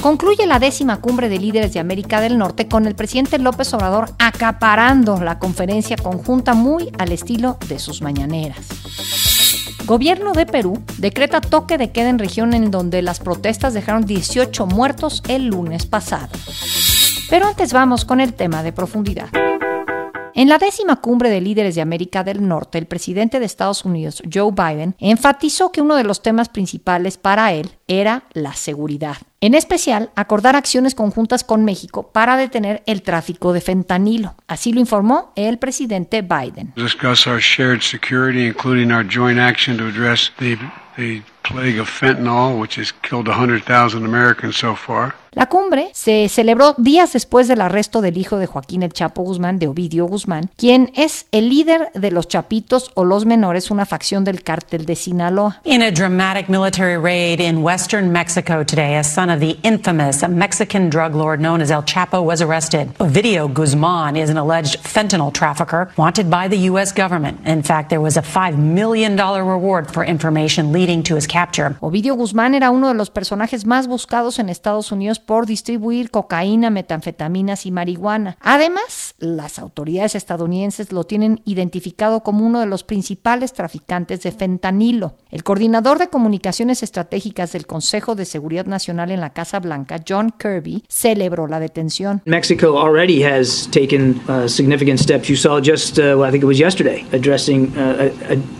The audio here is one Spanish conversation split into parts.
Concluye la décima cumbre de líderes de América del Norte con el presidente López Obrador acaparando la conferencia conjunta muy al estilo de sus mañaneras. Gobierno de Perú decreta toque de queda en región en donde las protestas dejaron 18 muertos el lunes pasado. Pero antes vamos con el tema de profundidad. En la décima cumbre de líderes de América del Norte, el presidente de Estados Unidos, Joe Biden, enfatizó que uno de los temas principales para él era la seguridad. En especial, acordar acciones conjuntas con México para detener el tráfico de fentanilo. Así lo informó el presidente Biden. Discuss our shared security, including our joint action to address the, plague of fentanyl, which has killed 100,000 Americans so far. La cumbre se celebró días después del arresto del hijo de Joaquín El Chapo Guzmán, de Ovidio Guzmán, quien es el líder de los Chapitos o los Menores, una facción del cártel de Sinaloa. In a dramatic military raid in western Mexico today, a son of the infamous Mexican drug lord known as El Chapo was arrested. Ovidio Guzmán is an alleged fentanyl trafficker wanted by the U.S. government. In fact, there was a $5 million reward for information leading to his capture. Ovidio Guzmán era uno de los personajes más buscados en Estados Unidos por distribuir cocaína, metanfetaminas y marihuana. Además, las autoridades estadounidenses lo tienen identificado como uno de los principales traficantes de fentanilo. El coordinador de comunicaciones estratégicas del Consejo de Seguridad Nacional en la Casa Blanca, John Kirby, celebró la detención. Mexico already has taken uh, significant steps. You saw just, uh, well, I think it was yesterday, addressing, uh,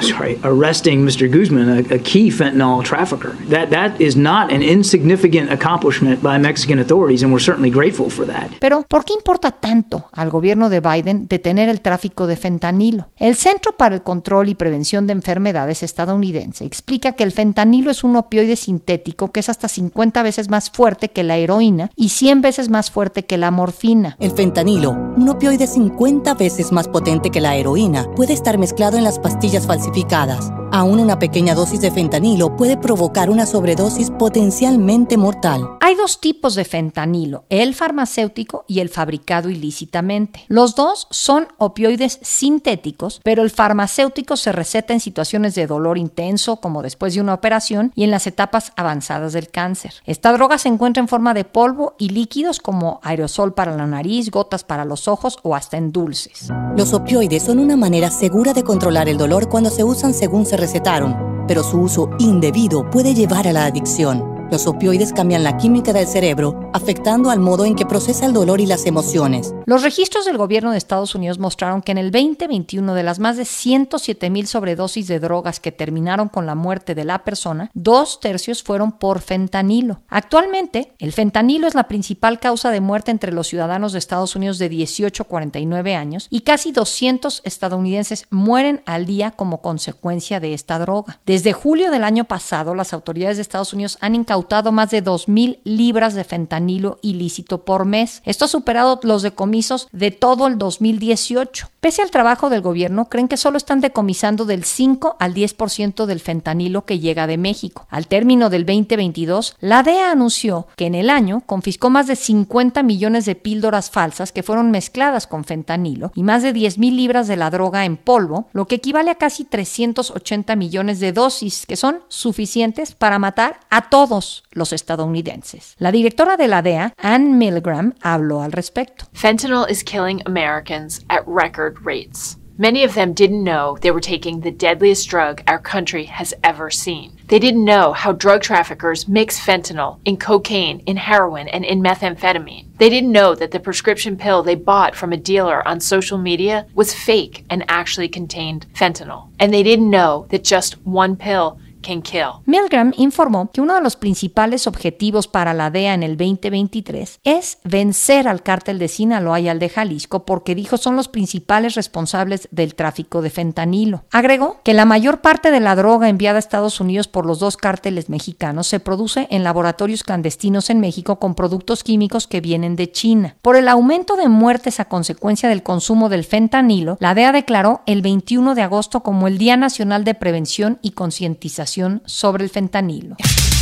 sorry, arresting Mr. Guzman, a, a key fentanyl trafficker. That that is not an insignificant accomplishment by Mexican authorities, and we're certainly grateful for that. Pero, ¿por qué importa tanto al gobierno de Biden detener el tráfico de fentanilo? El Centro para el Control y Prevención de Enfermedades estadounidense explica que el fentanilo es un opioide sintético que es hasta 50 veces más fuerte que la heroína y 100 veces más fuerte que la morfina. El fentanilo, un opioide 50 veces más potente que la heroína, puede estar mezclado en las pastillas falsificadas. Aún una pequeña dosis de fentanilo puede provocar una sobredosis potencialmente mortal. Hay dos tipos de fentanilo, el farmacéutico y el fabricado ilícitamente. Los dos son opioides sintéticos, pero el farmacéutico se receta en situaciones de dolor intenso, como después de una operación, y en las etapas avanzadas del cáncer. Esta droga se encuentra en forma de polvo y líquidos como aerosol para la nariz, gotas para los ojos o hasta en dulces. Los opioides son una manera segura de controlar el dolor cuando se usan según se recetaron, pero su uso indebido puede llevar a la adicción. Los opioides cambian la química del cerebro, afectando al modo en que procesa el dolor y las emociones. Los registros del gobierno de Estados Unidos mostraron que en el 2021 de las más de 107 mil sobredosis de drogas que terminaron con la muerte de la persona, dos tercios fueron por fentanilo. Actualmente, el fentanilo es la principal causa de muerte entre los ciudadanos de Estados Unidos de 18 a 49 años y casi 200 estadounidenses mueren al día como consecuencia de esta droga. Desde julio del año pasado, las autoridades de Estados Unidos han incautado más de 2.000 libras de fentanilo ilícito por mes. Esto ha superado los decomisos de todo el 2018. Pese al trabajo del gobierno, creen que solo están decomisando del 5 al 10% del fentanilo que llega de México. Al término del 2022, la DEA anunció que en el año confiscó más de 50 millones de píldoras falsas que fueron mezcladas con fentanilo y más de 10.000 libras de la droga en polvo, lo que equivale a casi 380 millones de dosis, que son suficientes para matar a todos los estadounidenses. La directora de la DEA, Ann Milgram, habló al respecto. Fentanyl is killing Americans at record rates. Many of them didn't know they were taking the deadliest drug our country has ever seen. They didn't know how drug traffickers mix fentanyl in cocaine, in heroin, and in methamphetamine. They didn't know that the prescription pill they bought from a dealer on social media was fake and actually contained fentanyl. And they didn't know that just one pill can kill. Milgram informó que uno de los principales objetivos para la DEA en el 2023 es vencer al cártel de Sinaloa y al de Jalisco porque dijo son los principales responsables del tráfico de fentanilo. Agregó que la mayor parte de la droga enviada a Estados Unidos por los dos cárteles mexicanos se produce en laboratorios clandestinos en México con productos químicos que vienen de China. Por el aumento de muertes a consecuencia del consumo del fentanilo, la DEA declaró el 21 de agosto como el Día Nacional de Prevención y Concientización sobre el fentanilo.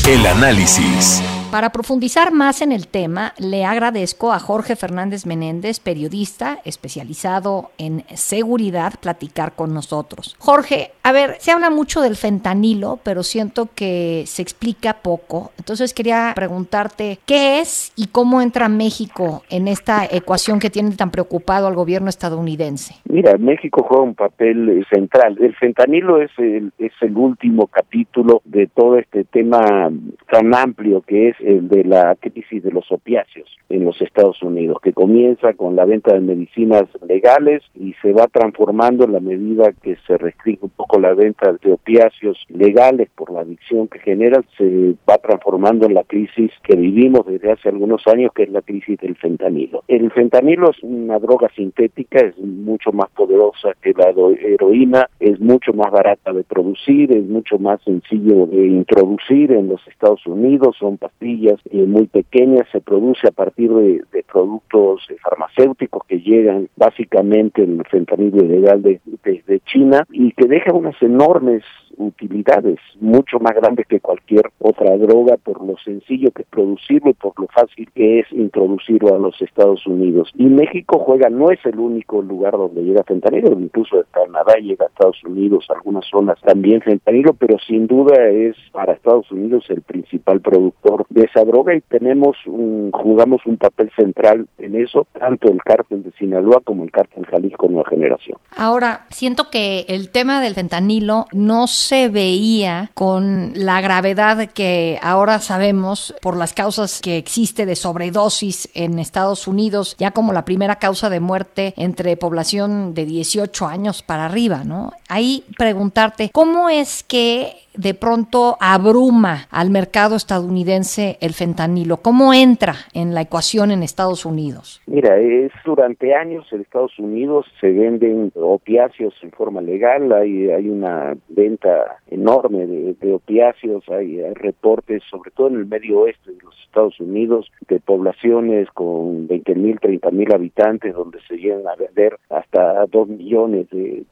El análisis. Para profundizar más en el tema, le agradezco a Jorge Fernández Menéndez, periodista especializado en seguridad, platicar con nosotros. Jorge, a ver, se habla mucho del fentanilo, pero siento que se explica poco. Entonces quería preguntarte qué es y cómo entra México en esta ecuación que tiene tan preocupado al gobierno estadounidense. Mira, México juega un papel central. El fentanilo es el, es el último capítulo de todo este tema tan amplio que es el de la crisis de los opiáceos en los Estados Unidos, que comienza con la venta de medicinas legales y se va transformando en la medida que se restringe un poco la venta de opiáceos legales por la adicción que genera, se va transformando en la crisis que vivimos desde hace algunos años, que es la crisis del fentanilo. El fentanilo es una droga sintética, es mucho más poderosa que la heroína, es mucho más barata de producir, es mucho más sencillo de introducir en los Estados Unidos, son pastillas eh, muy pequeñas, se produce a partir de, productos eh, farmacéuticos que llegan básicamente el fentanilo ilegal de, de China y que deja unas enormes utilidades mucho más grandes que cualquier otra droga por lo sencillo que es producirlo y por lo fácil que es introducirlo a los Estados Unidos. Y México juega, no es el único lugar donde llega fentanilo, incluso de Canadá llega a Estados Unidos, algunas zonas también fentanilo, pero sin duda es para Estados Unidos el principal productor de esa droga y tenemos un, jugamos un papel central en eso, tanto el cártel de Sinaloa como el cártel Jalisco Nueva Generación. Ahora, siento que el tema del fentanilo no se veía con la gravedad que ahora sabemos por las causas que existe de sobredosis en Estados Unidos, ya como la primera causa de muerte entre población de 18 años para arriba, ¿no? Ahí preguntarte, ¿cómo es que de pronto abruma al mercado estadounidense el fentanilo? ¿Cómo entra en la ecuación en Estados Unidos? Mira, es durante años en Estados Unidos se venden opiáceos en forma legal, hay, hay una venta enorme de, opiáceos, hay, reportes, sobre todo en el medio oeste de los Estados Unidos, de poblaciones con 20 mil, 30 mil habitantes, donde se llegan a vender hasta 2 millones de,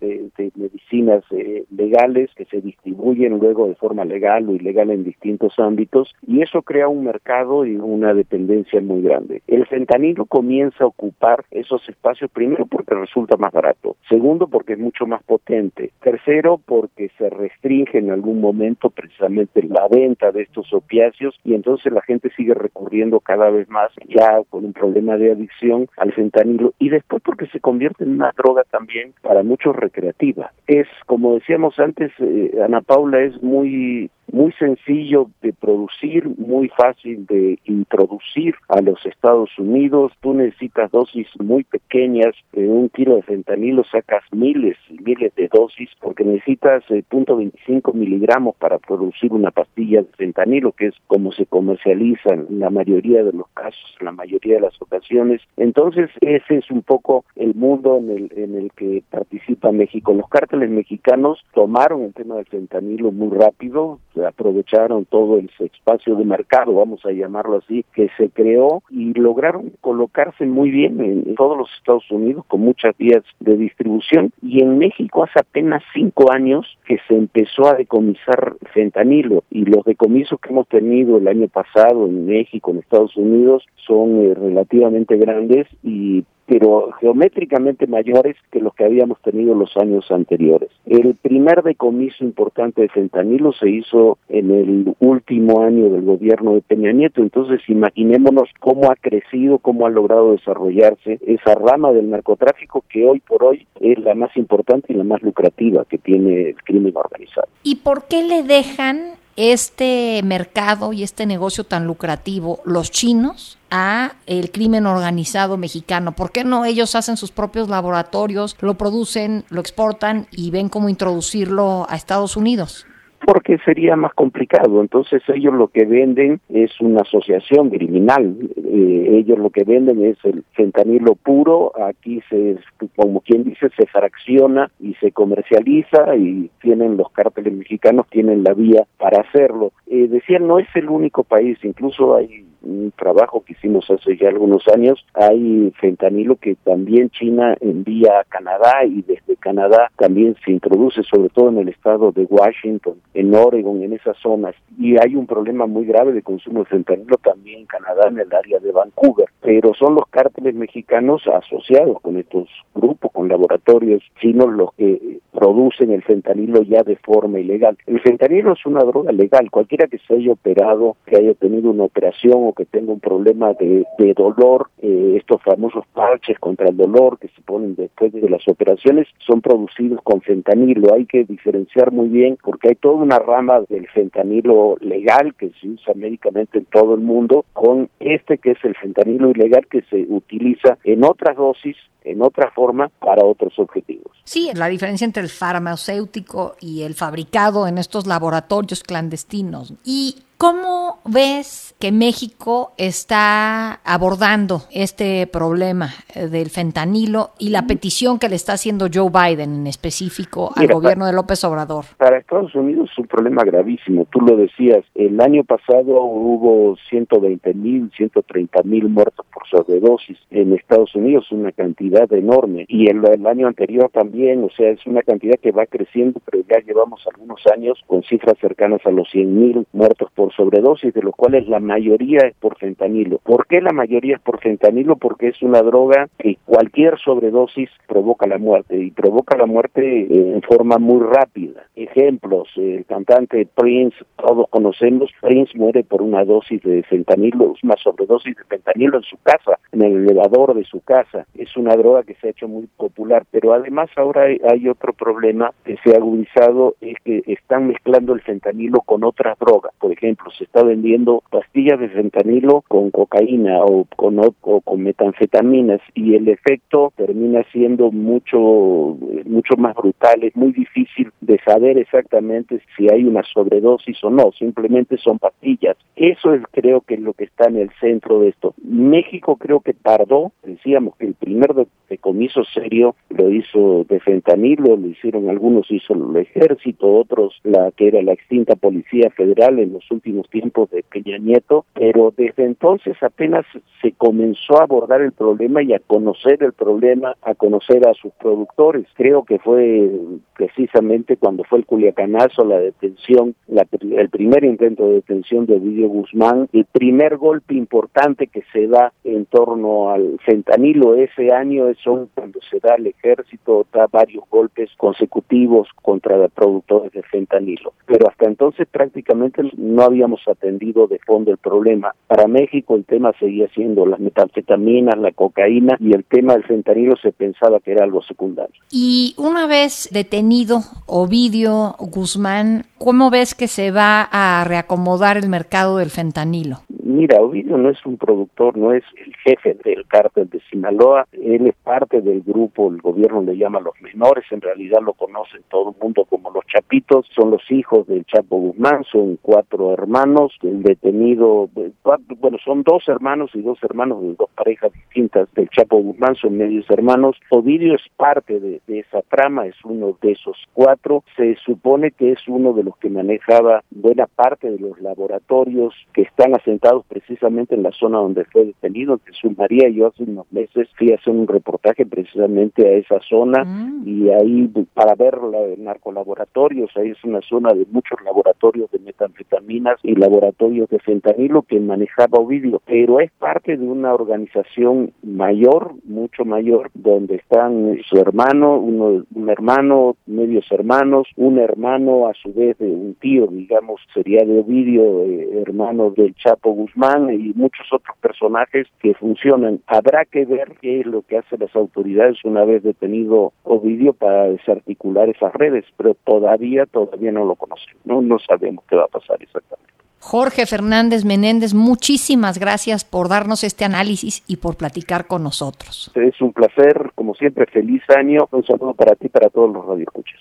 medicinas eh, legales que se distribuyen luego de forma legal o ilegal en distintos ámbitos y eso crea un mercado y una dependencia muy grande. El fentanilo comienza a ocupar esos espacios primero porque resulta más barato, segundo porque es mucho más potente, tercero porque se restringe en algún momento precisamente la venta de estos opiáceos y entonces la gente sigue recurriendo cada vez más ya con un problema de adicción al fentanilo y después porque se convierte en una droga también para muchos recreativa. Es como decíamos antes, eh, Ana Paula es muy muy sencillo de producir, muy fácil de introducir a los Estados Unidos. Tú necesitas dosis muy pequeñas, de un kilo de fentanilo sacas miles y miles de dosis porque necesitas eh, 0.25 miligramos para producir una pastilla de fentanilo, que es como se comercializa en la mayoría de los casos, en la mayoría de las ocasiones. Entonces, ese es un poco el mundo en el, en el que participa México. Los cárteles mexicanos tomaron el tema del fentanilo muy rápido, aprovecharon todo el espacio de mercado, vamos a llamarlo así, que se creó y lograron colocarse muy bien en, todos los Estados Unidos con muchas vías de distribución. Y en México hace apenas cinco años que se empezó a decomisar fentanilo. Y los decomisos que hemos tenido el año pasado en México, en Estados Unidos, son eh, relativamente grandes y pero geométricamente mayores que los que habíamos tenido los años anteriores. El primer decomiso importante de fentanilo se hizo en el último año del gobierno de Peña Nieto, entonces imaginémonos cómo ha crecido, cómo ha logrado desarrollarse esa rama del narcotráfico que hoy por hoy es la más importante y la más lucrativa que tiene el crimen organizado. ¿Y por qué le dejan este mercado y este negocio tan lucrativo los chinos a el crimen organizado mexicano? ¿Por qué no ellos hacen sus propios laboratorios, lo producen, lo exportan y ven cómo introducirlo a Estados Unidos? Porque sería más complicado. Entonces ellos lo que venden es una asociación criminal. Eh, ellos lo que venden es el fentanilo puro. Aquí se, como quien dice, se fracciona y se comercializa y tienen los cárteles mexicanos tienen la vía para hacerlo. Eh, decían no es el único país, incluso hay un trabajo que hicimos hace ya algunos años, hay fentanilo que también China envía a Canadá y desde Canadá también se introduce, sobre todo en el estado de Washington, en Oregon, en esas zonas. Y hay un problema muy grave de consumo de fentanilo también en Canadá, en el área de Vancouver. Pero son los cárteles mexicanos asociados con estos grupos, con laboratorios chinos, los que producen el fentanilo ya de forma ilegal. El fentanilo es una droga legal. Cualquiera que se haya operado, que haya tenido una operación o que tenga un problema de, dolor, eh, estos famosos parches contra el dolor que se ponen después de las operaciones, son producidos con fentanilo. Hay que diferenciar muy bien porque hay toda una rama del fentanilo legal que se usa médicamente en todo el mundo con este que es el fentanilo ilegal que se utiliza en otras dosis en otra forma para otros objetivos. Sí, la diferencia entre el farmacéutico y el fabricado en estos laboratorios clandestinos. Y ¿Cómo ves que México está abordando este problema eh, del fentanilo y la petición que le está haciendo Joe Biden en específico al gobierno de López Obrador? Para Estados Unidos es un problema gravísimo. Tú lo decías, el año pasado hubo 120 mil, 130 mil muertos por sobredosis en Estados Unidos, una cantidad enorme. Y el, el año anterior también, o sea, es una cantidad que va creciendo, pero ya llevamos algunos años con cifras cercanas a los 100 mil muertos por sobredosis, de los cuales la mayoría es por fentanilo. ¿Por qué la mayoría es por fentanilo? Porque es una droga que cualquier sobredosis provoca la muerte y provoca la muerte eh, en forma muy rápida. Ejemplos, el cantante Prince, todos conocemos, Prince muere por una dosis de fentanilo, una sobredosis de fentanilo en su casa, en el elevador de su casa. Es una droga que se ha hecho muy popular, pero además ahora hay otro problema que se ha agudizado, es que están mezclando el fentanilo con otras drogas. Por ejemplo, se está vendiendo pastillas de fentanilo con cocaína o con, o con metanfetaminas y el efecto termina siendo mucho, mucho más brutal. Es muy difícil de saber exactamente si hay una sobredosis o no, simplemente son pastillas. Eso es, creo que es lo que está en el centro de esto. México creo que tardó, decíamos que el primer decomiso serio lo hizo de fentanilo, lo hicieron algunos, hizo el ejército, otros la que era la extinta Policía Federal en los últimos tiempos de Peña Nieto, pero desde entonces apenas se comenzó a abordar el problema y a conocer el problema, a conocer a sus productores. Creo que fue precisamente cuando fue el Culiacanazo, la detención, la, el primer intento de detención de Ovidio Guzmán, el primer golpe importante que se da en torno al fentanilo ese año es cuando se da el ejército, da varios golpes consecutivos contra productores de fentanilo. Pero hasta entonces prácticamente no había habíamos atendido de fondo el problema. Para México el tema seguía siendo las metanfetaminas, la cocaína y el tema del fentanilo se pensaba que era algo secundario. Y una vez detenido Ovidio Guzmán, ¿cómo ves que se va a reacomodar el mercado del fentanilo? Mira, Ovidio no es un productor, no es el jefe del cártel de Sinaloa, él es parte del grupo, el gobierno le llama los menores, en realidad lo conocen todo el mundo como los chapitos, son los hijos del Chapo Guzmán, son cuatro hermanos, el detenido, bueno, son dos hermanos y dos hermanos de dos parejas distintas del Chapo Guzmán, son medios hermanos, Ovidio es parte de, esa trama, es uno de esos cuatro, se supone que es uno de los que manejaba buena parte de los laboratorios que están asentados precisamente en la zona donde fue detenido, Jesús María. Yo hace unos meses fui a hacer un reportaje precisamente a esa zona mm. y ahí para ver narcolaboratorios, ahí es una zona de muchos laboratorios de metanfetaminas y laboratorios de fentanilo que manejaba Ovidio, pero es parte de una organización mayor, mucho mayor, donde están su hermano, uno, un hermano, medios hermanos, un hermano a su vez de un tío, digamos, sería de Ovidio, eh, hermano del Chapo Guzmán y muchos otros personajes que funcionan. Habrá que ver qué es lo que hacen las autoridades una vez detenido Ovidio para desarticular esas redes, pero todavía, todavía no lo conocemos, no, no sabemos qué va a pasar exactamente. Jorge Fernández Menéndez, muchísimas gracias por darnos este análisis y por platicar con nosotros. Es un placer, como siempre, feliz año. Un saludo para ti y para todos los radioescuchas.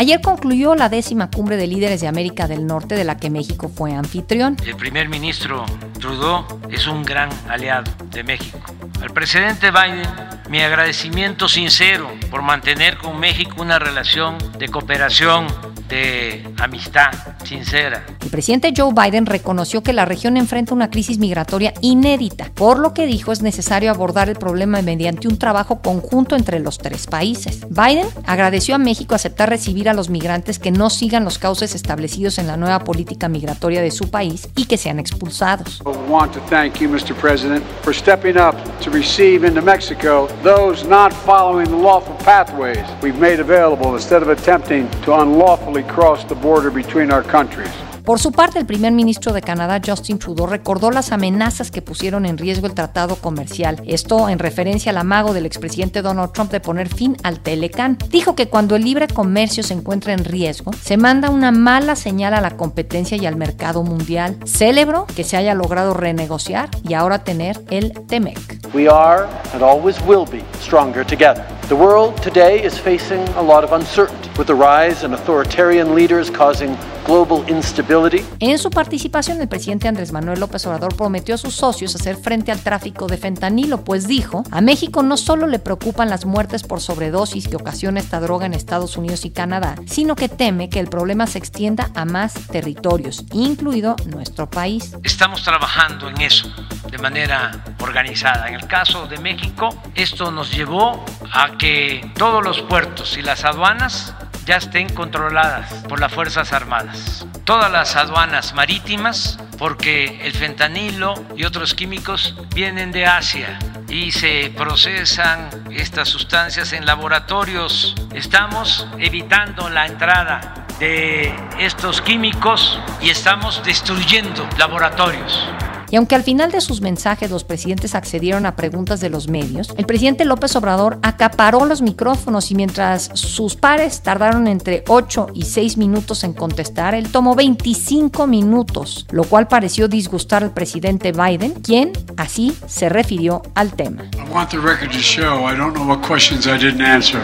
Ayer concluyó la décima cumbre de líderes de América del Norte de la que México fue anfitrión. El primer ministro Trudeau es un gran aliado de México. Al presidente Biden, mi agradecimiento sincero por mantener con México una relación de cooperación de amistad sincera. El presidente Joe Biden reconoció que la región enfrenta una crisis migratoria inédita, por lo que dijo es necesario abordar el problema mediante un trabajo conjunto entre los tres países. Biden agradeció a México aceptar recibir a los migrantes que no sigan los cauces establecidos en la nueva política migratoria de su país y que sean expulsados. I want to thank you, Mr. President, for stepping up to receive into Mexico those not following the lawful pathways we've made available instead of attempting to unlawfully cross the border between our countries. Por su parte, el primer ministro de Canadá, Justin Trudeau, recordó las amenazas que pusieron en riesgo el tratado comercial. Esto en referencia al amago del expresidente Donald Trump de poner fin al Telecán. Dijo que cuando el libre comercio se encuentra en riesgo, se manda una mala señal a la competencia y al mercado mundial. Celebró que se haya logrado renegociar y ahora tener el TEMEC. We are and always will be stronger together. The world today is facing a lot of uncertainty with the rise in authoritarian leaders causing global instability. En su participación, el presidente Andrés Manuel López Obrador prometió a sus socios hacer frente al tráfico de fentanilo, pues dijo, a México no solo le preocupan las muertes por sobredosis que ocasiona esta droga en Estados Unidos y Canadá, sino que teme que el problema se extienda a más territorios, incluido nuestro país. Estamos trabajando en eso de manera organizada. En el caso de México, esto nos llevó a que todos los puertos y las aduanas ya estén controladas por las Fuerzas Armadas. Todas las aduanas marítimas, porque el fentanilo y otros químicos vienen de Asia y se procesan estas sustancias en laboratorios. Estamos evitando la entrada de estos químicos y estamos destruyendo laboratorios. Y aunque al final de sus mensajes los presidentes accedieron a preguntas de los medios, el presidente López Obrador acaparó los micrófonos y mientras sus pares tardaron entre 8 y 6 minutos en contestar, él tomó 25 minutos, lo cual pareció disgustar al presidente Biden, quien así se refirió al tema. I want the record to show I don't know what questions I didn't answer.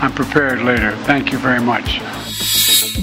I'm prepared later. Thank you very much.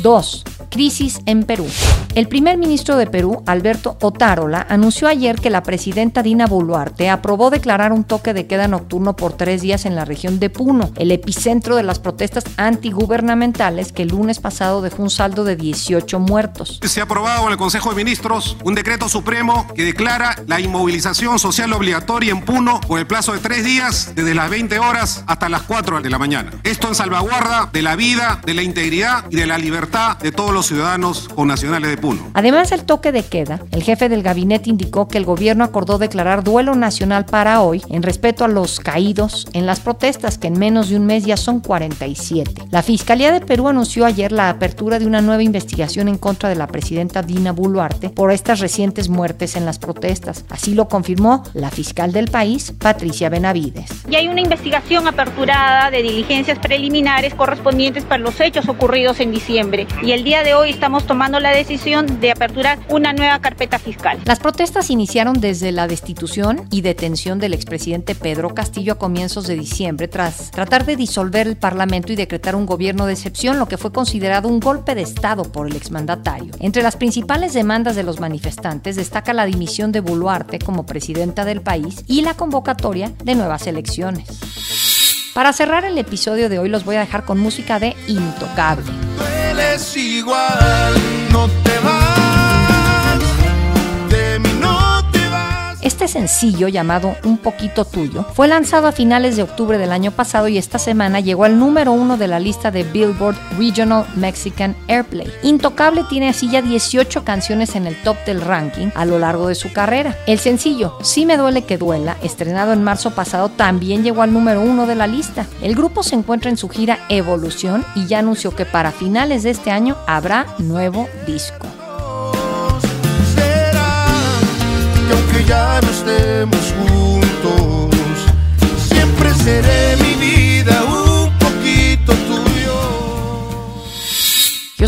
2. Crisis en Perú. El primer ministro de Perú, Alberto Otárola, anunció ayer que la presidenta Dina Boluarte aprobó declarar un toque de queda nocturno por tres días en la región de Puno, el epicentro de las protestas antigubernamentales que el lunes pasado dejó un saldo de 18 muertos. Se ha aprobado en el Consejo de Ministros un decreto supremo que declara la inmovilización social obligatoria en Puno por el plazo de tres días, desde las 20 horas hasta las 4 de la mañana. Esto en salvaguarda de la vida, de la integridad y de la libertad de todos los ciudadanos o nacionales de Puno. Además del toque de queda, el jefe del gabinete indicó que el gobierno acordó declarar duelo nacional para hoy en respeto a los caídos en las protestas que en menos de un mes ya son 47. La Fiscalía de Perú anunció ayer la apertura de una nueva investigación en contra de la presidenta Dina Boluarte por estas recientes muertes en las protestas. Así lo confirmó la fiscal del país, Patricia Benavides. Y hay una investigación aperturada de diligencias preliminares correspondientes para los hechos ocurridos en diciembre. Y el día de hoy estamos tomando la decisión de aperturar una nueva carpeta fiscal. Las protestas iniciaron desde la destitución y detención del expresidente Pedro Castillo a comienzos de diciembre tras tratar de disolver el Parlamento y decretar un gobierno de excepción, lo que fue considerado un golpe de Estado por el exmandatario. Entre las principales demandas de los manifestantes destaca la dimisión de Boluarte como presidenta del país y la convocatoria de nuevas elecciones. Para cerrar el episodio de hoy los voy a dejar con música de Intocable. Igual, no te vas, Este sencillo llamado Un poquito tuyo fue lanzado a finales de octubre del año pasado y esta semana llegó al número uno de la lista de Billboard Regional Mexican Airplay. Intocable tiene así ya 18 canciones en el top del ranking a lo largo de su carrera. El sencillo Sí me duele que duela, estrenado en marzo pasado, también llegó al número uno de la lista. El grupo se encuentra en su gira Evolución y ya anunció que para finales de este año habrá nuevo disco. Ya no estemos juntos, siempre seré mi